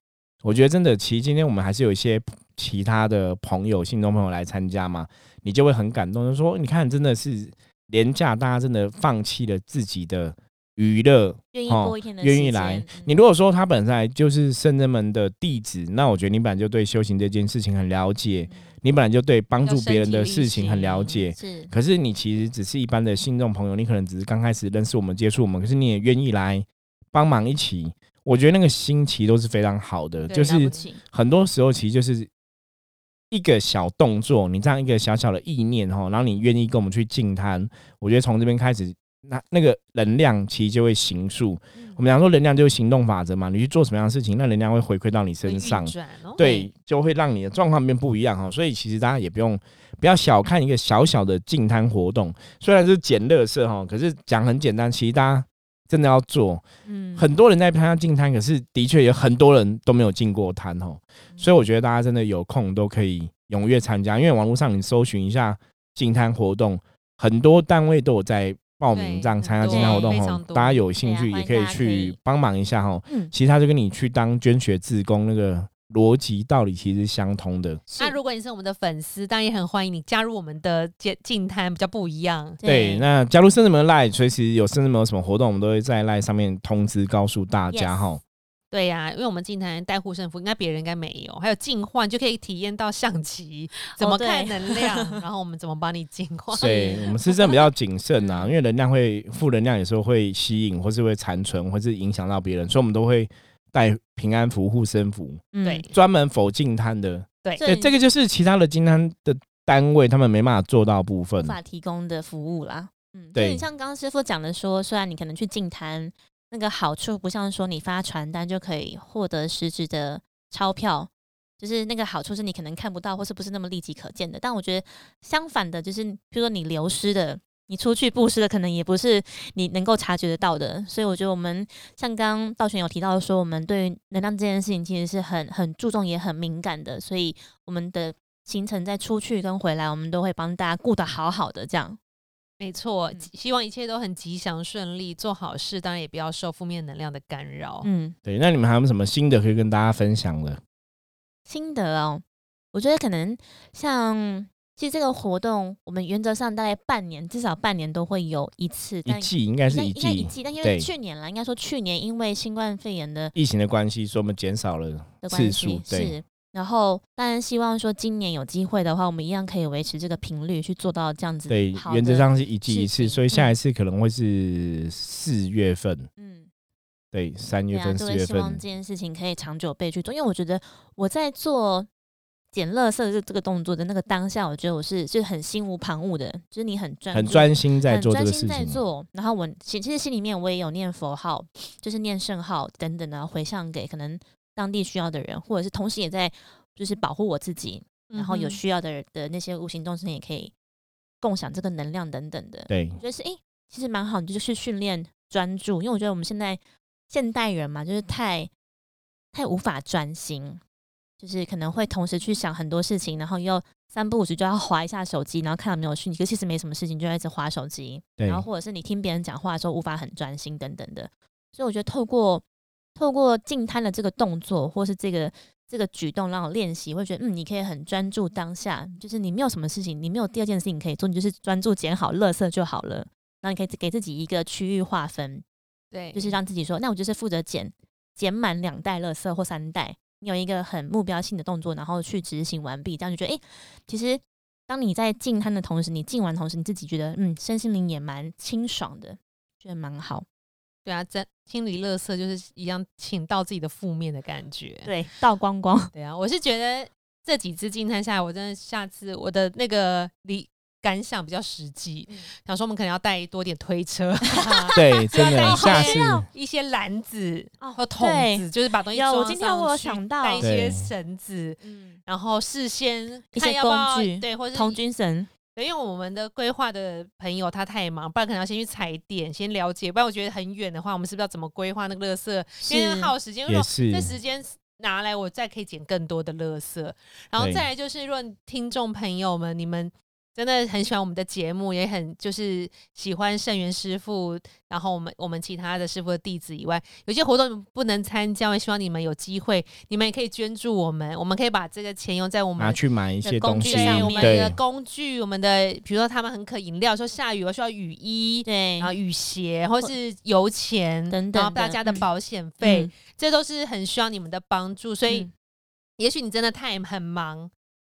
A: 我觉得真的，其实今天我们还是有一些其他的朋友、信众朋友来参加嘛，你就会很感动，就说你看，真的是廉价，大家真的放弃了自己的娱乐，
B: 愿意一天的
A: 愿意来。
B: 嗯
A: 你如果说他本来就是圣人们的弟子，那我觉得你本来就对修行这件事情很了解，你本来就对帮助别人的事情很了解。
B: 是
A: 可是你其实只是一般的信众朋友，你可能只是刚开始认识我们、接触我们，可是你也愿意来帮忙一起。我觉得那个心其实都是非常好的，就是很多时候其实就是一个小动作，你这样一个小小的意念哈，然后你愿意跟我们去净摊，我觉得从这边开始那那个能量其实就会行数。
B: 嗯
A: 我们讲说能量就是行动法则嘛，你去做什么样的事情，那能量会回馈到你身上对，就会让你的状况变不一样哈。所以其实大家也不用不要小看一个小小的净摊活动，虽然是捡垃圾哈，可是讲很简单，其实大家真的要做。
B: 嗯
A: 很多人在参加进摊，可是的确有很多人都没有进过摊哦。所以我觉得大家真的有空都可以踊跃参加，因为网络上你搜寻一下进摊活动，很多单位都有在报名这样参加
C: 很
A: 净滩活动哦大家有兴趣也可以去帮忙一下哦。
B: 嗯，
A: 其实他就跟你去当捐血志工那个逻辑道理其实相通的。
C: 那如果你是我们的粉丝，当然也很欢迎你加入我们的静静摊，比较不一样。
A: 对，那加入圣子门 Line，随时有甚至门有什么活动，我们都会在 Line 上面通知告诉大家
B: Yes
A: 哈。
C: 对呀、因为我们静滩带护身符，应该别人应该没有，还有净换就可以体验到象棋怎么看能量，然后我们怎么帮你净化。
A: 对我们是真的比较谨慎
B: 呐
A: 啊，因为能量会负能量，有时候会吸引，或是会残存，或是影响到别人，所以我们都会带平安符、护身符，
B: 嗯
C: 对
A: 专门否净摊的。
C: 对
A: 对，这个就是其他的金摊的单位他们没办法做到部分
B: 无。法提供的服务啦。嗯，
A: 对
B: 你像刚刚师傅讲的说，虽然你可能去净摊，那个好处不像说你发传单就可以获得实质的钞票，就是那个好处是你可能看不到，或是不是那么立即可见的。但我觉得相反的，就是比如说你流失的。你出去布施的可能也不是你能够察觉得到的，所以我觉得我们像刚刚道玄有提到说，我们对于能量这件事情其实是很很注重也很敏感的，所以我们的行程在出去跟回来，我们都会帮大家顾得好好的，这样。
C: 没错
B: 嗯，
C: 希望一切都很吉祥顺利，做好事，当然也不要受负面能量的干扰。
B: 嗯，
A: 对，那你们还有什么新的可以跟大家分享的？
B: 心得哦，我觉得可能像其实这个活动，我们原则上大概半年，至少半年都会有一次，
A: 一
B: 但
A: 季应该是一季，
B: 一季，但因为去年了，应该说去年因为新冠肺炎的
A: 疫情的关系，所以我们减少了次数。对，
B: 是。然后，当然希望说今年有机会的话，我们一样可以维持这个频率去做到这样子
A: 对，原则上是一季一次，所以下一次可能会是四月份，
B: 嗯，
A: 对，三月份、
B: 就
A: 四月份
B: 希望这，件事情可以长久被去做，因为我觉得我在做捡垃圾这这个动作的那个当下，我觉得我是就很心无旁骛的，就是你很专
A: 很专心在做这
B: 专心在
A: 个事情。
B: 做，然后我其其实心里面我也有念佛号，就是念圣号等等的回向给可能当地需要的人，或者是同时也在就是保护我自己，然后有需要的人的那些无形众生也可以共享这个能量等等的。
A: 对
B: 我觉得是诶、其实蛮好，你就是训练专注，因为我觉得我们现在现代人嘛，就是太太无法专心，就是可能会同时去想很多事情，然后又三不五时就要划一下手机，然后看到没有讯息，可其实没什么事情，就要一直划手机，
A: 对
B: 然后或者是你听别人讲话的时候无法很专心等等的。所以我觉得透过透过静摊的这个动作，或是这个这个举动让我练习，会觉得嗯，你可以很专注当下，就是你没有什么事情，你没有第二件事情可以做，你就是专注捡好垃圾就好了。然后你可以给自己一个区域划分，
C: 对，
B: 就是让自己说，那我就是负责捡捡满两袋垃圾或三袋，你有一个很目标性的动作，然后去执行完毕，这样就觉得，诶，其实当你在进摊的同时，你进完同时，你自己觉得，嗯，身心灵也蛮清爽的，觉得蛮好。
C: 对啊，在清理垃圾就是一样，请到自己的负面的感觉。
B: 对，倒光光。
C: 对啊，我是觉得这几次进摊下来，我真的下次我的那个理感想比较实际，
B: 嗯。
C: 想说我们可能要带多点推车，
A: 对，真的，
C: 带一
A: 下次
C: 些一些篮子
B: 哦
C: 和桶
B: 对。
C: 子，就是把东西装
B: 今天我有
C: 上去
B: 想到
C: 带一些
A: 对
C: 绳子，
B: 嗯，
C: 然后事先
B: 一些
C: 看要不要
B: 工具
C: 对，或者是
B: 童军绳，
C: 对，因为我们的规划的朋友他太忙，不然可能要先去踩点，先了解，不然我觉得很远的话，我们是不是要怎么规划那个垃圾？因为
B: 是
C: 耗时间，如果这时间拿来，我再可以捡更多的垃圾。然后
A: 对。
C: 再来就是，如果听众朋友们，你们真的很喜欢我们的节目，也很就是喜欢圣元师傅，然后我们我们其他的师傅的弟子以外，有些活动不能参加，我也希望你们有机会，你们也可以捐助我们，我们可以把这个钱用在我们
A: 拿去买一些
B: 工
A: 东西，
B: 具上面
C: 对我们的工具，我们的比如说他们很渴饮料，说下雨我需要雨衣，
B: 对
C: 然后雨鞋或是油钱
B: 等等
C: 然后大家的保险费，
B: 嗯
C: 这都是很需要你们的帮助。所以
B: 嗯
C: 也许你真的太很忙。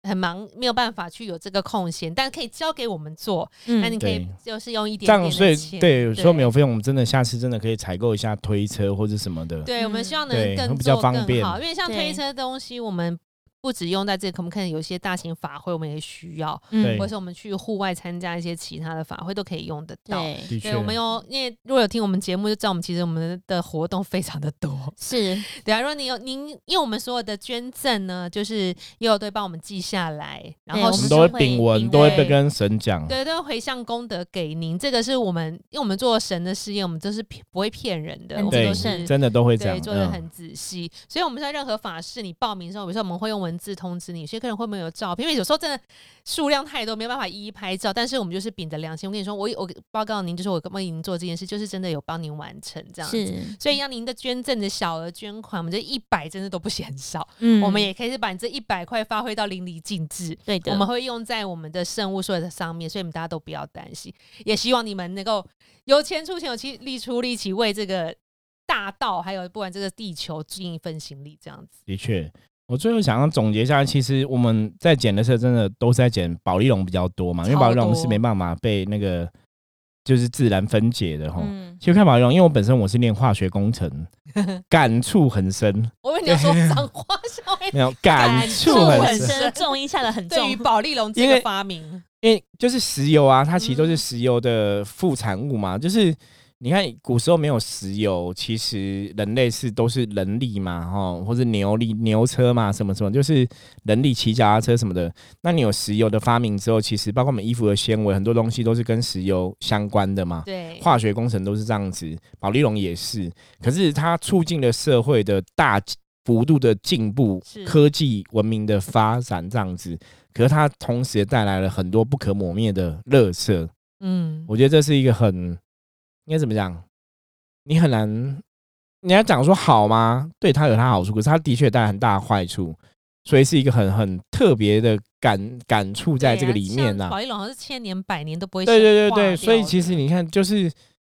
C: 很忙，没有办法去有这个空闲，但可以交给我们做。那、你
B: 嗯，
C: 可以就是用一点
A: 这样，所以
C: 点的钱，
A: 对说没有费用，我们真的下次真的可以采购一下推车或者什么的。
C: 对，我们
B: 嗯
C: 希望能更
A: 会比较
C: 做更
A: 方便
C: 好，因为像推车东西，我们不止用在这个，可不可能有一些大型法会我们也需要，
A: 嗯
C: 或者是我们去户外参加一些其他的法会都可以用得到。
B: 对，
C: 对，我们有，因为如果有听我们节目，就知道我们其实我们的活动非常的多。
B: 是
C: 对啊，如果你有您，因为我们所有的捐赠呢，就是也有队帮我们记下来，然后
B: 我们
A: 都会禀文，都会被跟神讲。
C: 对，都会回向功德给您。这个是我们，因为我们做神的事业，我们都是骗不会骗人的，
A: 对
C: 我们都是。
A: 真的都会这样
C: 对，，做的
A: 嗯
C: 很仔细，所以我们在任何法事你报名的时候，比如说我们会用文字通知你，有些客人会不会有照片？因为有时候真的数量太多，没有办法一一拍照。但是我们就是秉着良心，我跟你说，我我报告您，就是我帮您做这件事，就是真的有帮您完成这样子。所以让您的捐赠的小额捐款，我们这一百真的都不嫌少。
B: 嗯
C: 我们也可以是把你这一百块发挥到淋漓尽致。
B: 对的，
C: 我们会用在我们的圣物所有的上面，所以你们大家都不要担心。也希望你们能够有钱出钱，有气力出力气，为这个大道还有不管这个地球尽一份心力，这样子。
A: 的确。我最后想要总结一下，其实我们在捡的时候，真的都是在捡保利龙比较多嘛，因为
C: 超
A: 保利龙是没办法被那个就是自然分解的哈。
B: 嗯，
A: 其实看保利龙，因为我本身我是念化学工程，感触很深，
C: 我以为你要说脏话，稍微
A: 没有感触很深，
B: 重音下的很
C: 对于
B: 重，
C: 保利龙 这个发明，
A: 因为就是石油啊，它其实都是
C: 嗯
A: 石油的副产物嘛。就是你看古时候没有石油，其实人类是都是人力嘛，哈，或者牛力、牛车嘛，什么什么，就是人力骑脚踏车什么的。那你有石油的发明之后，其实包括我们衣服的纤维，很多东西都是跟石油相关的嘛。
C: 对，
A: 化学工程都是这样子，保利龙也是。可是它促进了社会的大幅度的进步
C: 是，
A: 科技文明的发展这样子。可是它同时也带来了很多不可磨灭的乐色。
C: 嗯，
A: 我觉得这是一个很应该怎么讲？你很难，你要讲说好吗？对，它有它好处，可是它的确带来很大的坏处，所以是一个很很特别的感感触在这个里面呐、
C: 保利龙好像是千年百年都不会
A: 对对对
C: 化
A: 对，所以其实你看，就是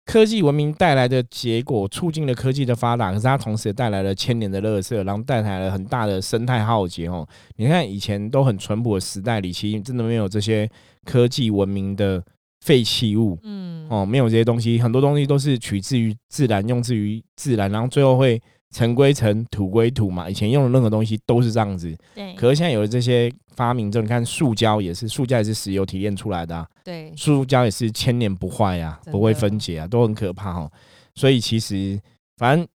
A: 科技文明带来的结果，促进了科技的发达，可是它同时也带来了千年的垃圾，然后带来了很大的生态浩劫哦。你看以前都很淳朴的时代里，其实真的没有这些科技文明的废弃物
C: 嗯
A: 哦，没有这些东西，很多东西都是取自于自然，用自于自然，然后最后会尘归尘，土归土嘛。以前用的任何东西都是这样子，
B: 对，
A: 可是现在有了这些发明之后，你看塑胶也是，塑胶也是石油提炼出来的、啊。
C: 对
A: 塑胶也是千年不坏呀、
C: 真的
A: 不会分解啊，都很可怕哦。所以其实反正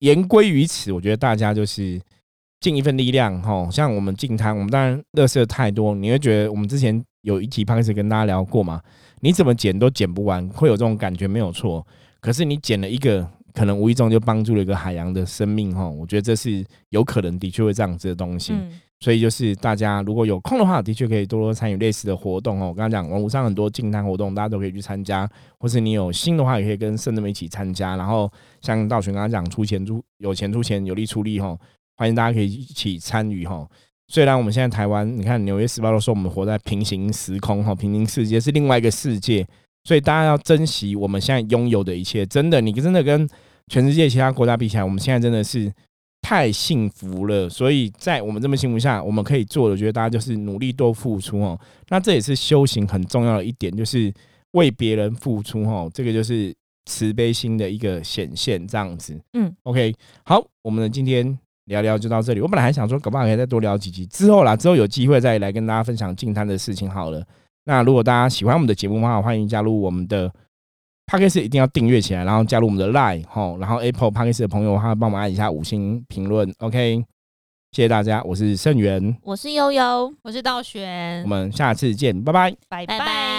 A: 言归于此，我觉得大家就是尽一份力量吼。像我们进摊，我们当然垃圾太多，你会觉得我们之前有一集 p 始跟大家聊过嘛，你怎么捡都捡不完，会有这种感觉没有错。可是你捡了一个，可能无意中就帮助了一个海洋的生命哈。我觉得这是有可能的确会这样子的东西。
B: 嗯，
A: 所以就是大家如果有空的话，的确可以多多参与类似的活动哦。我刚刚讲网络上很多净滩活动，大家都可以去参加，或是你有心的话，也可以跟圣人们一起参加。然后像道玄刚刚讲，出钱出有钱出钱，有力出力哈，欢迎大家可以一起参与哈。虽然我们现在台湾，你看《纽约时报》都说我们活在平行时空哈，平行世界是另外一个世界，所以大家要珍惜我们现在拥有的一切。真的，你真的跟全世界其他国家比起来，我们现在真的是太幸福了。所以在我们这么幸福下，我们可以做的，我觉得大家就是努力多付出哦。那这也是修行很重要的一点，就是为别人付出哦。这个就是慈悲心的一个显现，这样子。
B: 嗯
A: ，OK，好，我们的今天聊聊就到这里。我本来还想说，搞不好可以再多聊几集，之后啦，之后有机会再来跟大家分享净滩的事情好了。那如果大家喜欢我们的节目的话，欢迎加入我们的 p a c k a g e 一定要订阅起来，然后加入我们的 Line 吼，然后 Apple p a c k a g e 的朋友的话，帮忙按一下五星评论，OK，谢谢大家，我是盛元，
B: 我是悠悠，
C: 我是道玄
A: 我，们下次见，拜拜。
C: 拜
B: 拜拜。